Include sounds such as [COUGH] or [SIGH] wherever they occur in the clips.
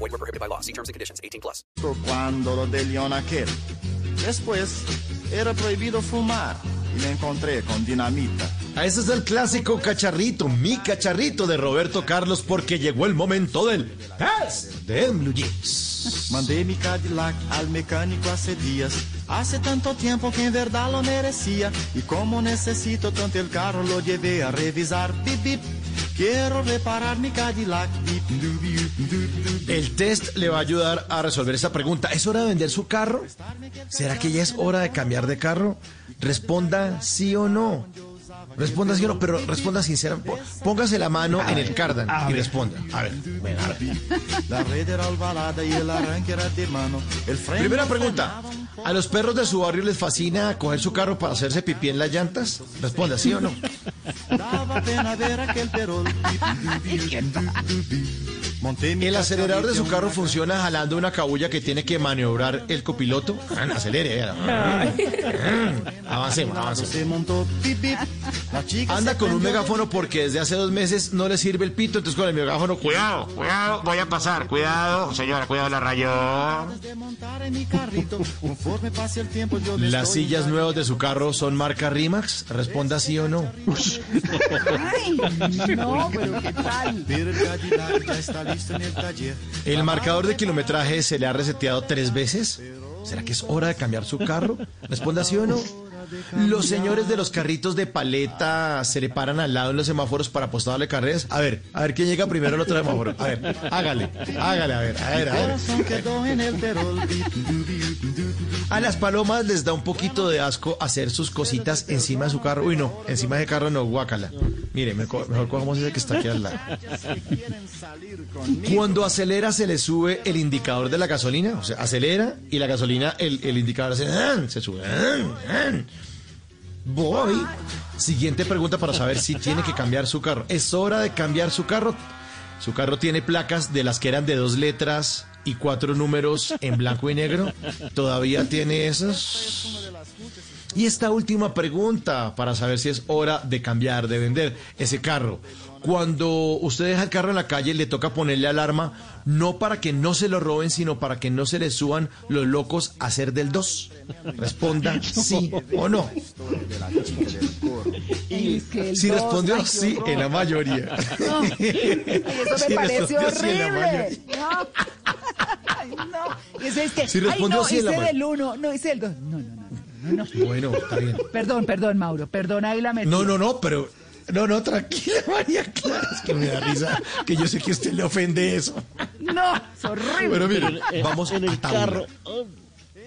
Void were prohibited by law. See terms and conditions. 18 plus. Cuando lo de León aquel. Después, era prohibido fumar y me encontré con dinamita. A ese es el clásico cacharrito, mi cacharrito de Roberto Carlos, porque llegó el momento del test de Blue Jeans. Mandé mi Cadillac al mecánico hace días. Hace tanto tiempo que en verdad lo merecía. Y como necesito tanto el carro, lo llevé a revisar. Bip, bip. Quiero reparar mi Cadillac. El test le va a ayudar a resolver esta pregunta. ¿Es hora de vender su carro? ¿Será que ya es hora de cambiar de carro? Responda sí o no. Responda sí o no, pero responda sinceramente. Póngase la mano en el cardan y responda. A ver, a ver. Primera pregunta. ¿A los perros de su barrio les fascina coger su carro para hacerse pipí en las llantas? Responda sí o no. [LAUGHS] ¿El acelerador de su carro funciona jalando una cabulla que tiene que maniobrar el copiloto? Ah, Acelere. eh. Avancemos, avancemos. Anda con un megáfono porque desde hace dos meses no le sirve el pito, entonces con el megáfono, cuidado. Cuidado, voy a pasar. Cuidado, señora, cuidado, la rayó. ¿Las sillas nuevas de su carro son marca Rimax? Responda sí o no. Ay, no, pero ¿qué tal? El en el taller. ¿El marcador de kilometraje se le ha reseteado tres veces? ¿Será que es hora de cambiar su carro? Responda sí o no. Los señores de los carritos de paleta se le paran al lado en los semáforos para apostarle carreras. A ver, a ver quién llega primero al otro semáforo. A ver, hágale, hágale, a ver, a ver, a ver. A las palomas les da un poquito de asco hacer sus cositas encima de su carro. Uy, no, encima de carro no, guácala. Mire, mejor, mejor cojamos ese que está aquí al lado. [LAUGHS] Cuando acelera se le sube el indicador de la gasolina. O sea, acelera y la gasolina, el, el indicador hace, se sube. Voy. Siguiente pregunta para saber si tiene que cambiar su carro. ¿Es hora de cambiar su carro? Su carro tiene placas de las que eran de dos letras y cuatro números en blanco y negro. ¿Todavía tiene esas? Y esta última pregunta para saber si es hora de cambiar, de vender ese carro. Cuando usted deja el carro en la calle, le toca ponerle alarma, no para que no se lo roben, sino para que no se le suban los locos a hacer del 2. Responda [LAUGHS] sí o no. Si [LAUGHS] respondió sí, en la mayoría. Ay, eso me parece horrible. No. Ay, no. Si ay, respondió no, la hice ma- del uno, no, hice del dos. No, no, no, no, no. Bueno, está bien. Perdón, perdón, Mauro, perdón, ahí la metí. No, no, no, pero. No, no, tranquila, María Clara. Es que me da risa que yo sé que a usted le ofende eso. No, es horrible. Pero mire, vamos en el carro.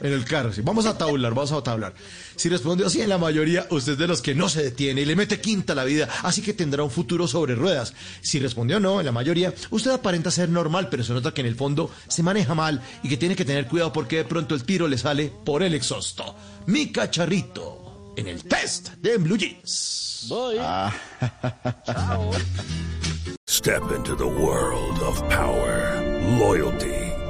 En el carro, sí. Vamos a tablar, vamos a tablar. Si respondió así en la mayoría, usted es de los que no se detiene y le mete quinta a la vida, así que tendrá un futuro sobre ruedas. Si respondió no en la mayoría, usted aparenta ser normal, pero se nota que en el fondo se maneja mal y que tiene que tener cuidado porque de pronto el tiro le sale por el exhausto. Mi cacharrito en el test de Blue Jeans. Voy. Step into the world of power, loyalty,